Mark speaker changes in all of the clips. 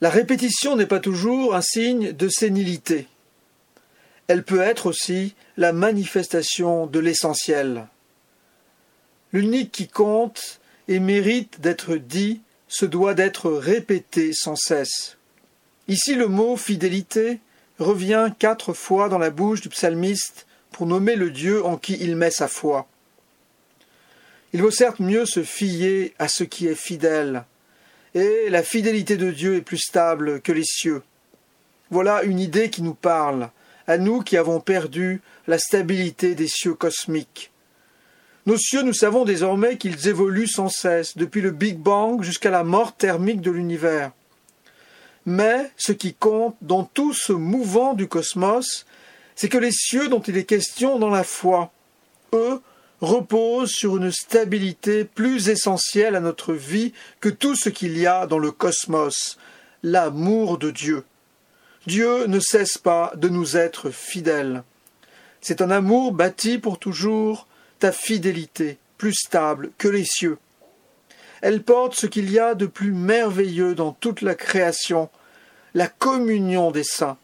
Speaker 1: La répétition n'est pas toujours un signe de sénilité. Elle peut être aussi la manifestation de l'essentiel. L'unique qui compte et mérite d'être dit se doit d'être répété sans cesse. Ici le mot fidélité revient quatre fois dans la bouche du psalmiste pour nommer le Dieu en qui il met sa foi. Il vaut certes mieux se fier à ce qui est fidèle, et la fidélité de Dieu est plus stable que les cieux. Voilà une idée qui nous parle, à nous qui avons perdu la stabilité des cieux cosmiques. Nos cieux, nous savons désormais qu'ils évoluent sans cesse, depuis le Big Bang jusqu'à la mort thermique de l'univers. Mais ce qui compte dans tout ce mouvant du cosmos, c'est que les cieux dont il est question dans la foi, eux, reposent sur une stabilité plus essentielle à notre vie que tout ce qu'il y a dans le cosmos, l'amour de Dieu. Dieu ne cesse pas de nous être fidèles. C'est un amour bâti pour toujours, ta fidélité, plus stable que les cieux. Elle porte ce qu'il y a de plus merveilleux dans toute la création, la communion des saints.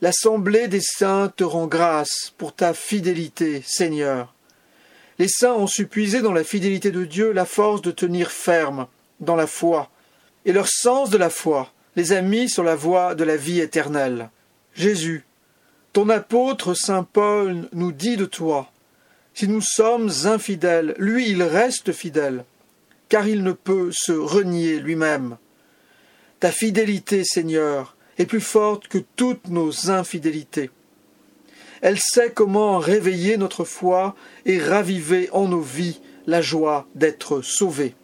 Speaker 1: L'assemblée des saints te rend grâce pour ta fidélité, Seigneur. Les saints ont su puiser dans la fidélité de Dieu la force de tenir ferme dans la foi, et leur sens de la foi les a mis sur la voie de la vie éternelle. Jésus, ton apôtre saint Paul nous dit de toi, si nous sommes infidèles, lui il reste fidèle, car il ne peut se renier lui-même. Ta fidélité, Seigneur, est plus forte que toutes nos infidélités. Elle sait comment réveiller notre foi et raviver en nos vies la joie d'être sauvés.